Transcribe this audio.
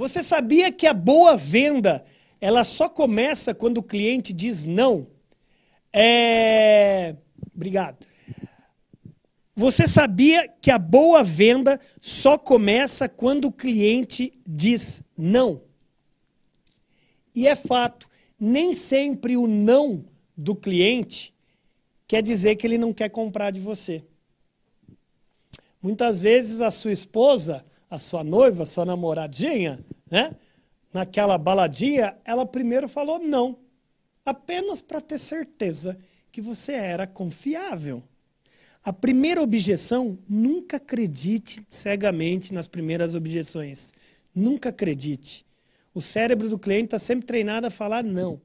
Você sabia que a boa venda ela só começa quando o cliente diz não? É... Obrigado. Você sabia que a boa venda só começa quando o cliente diz não? E é fato, nem sempre o não do cliente quer dizer que ele não quer comprar de você. Muitas vezes a sua esposa, a sua noiva, a sua namoradinha, né? Naquela baladinha, ela primeiro falou não, apenas para ter certeza que você era confiável. A primeira objeção, nunca acredite cegamente nas primeiras objeções. Nunca acredite. O cérebro do cliente está sempre treinado a falar não.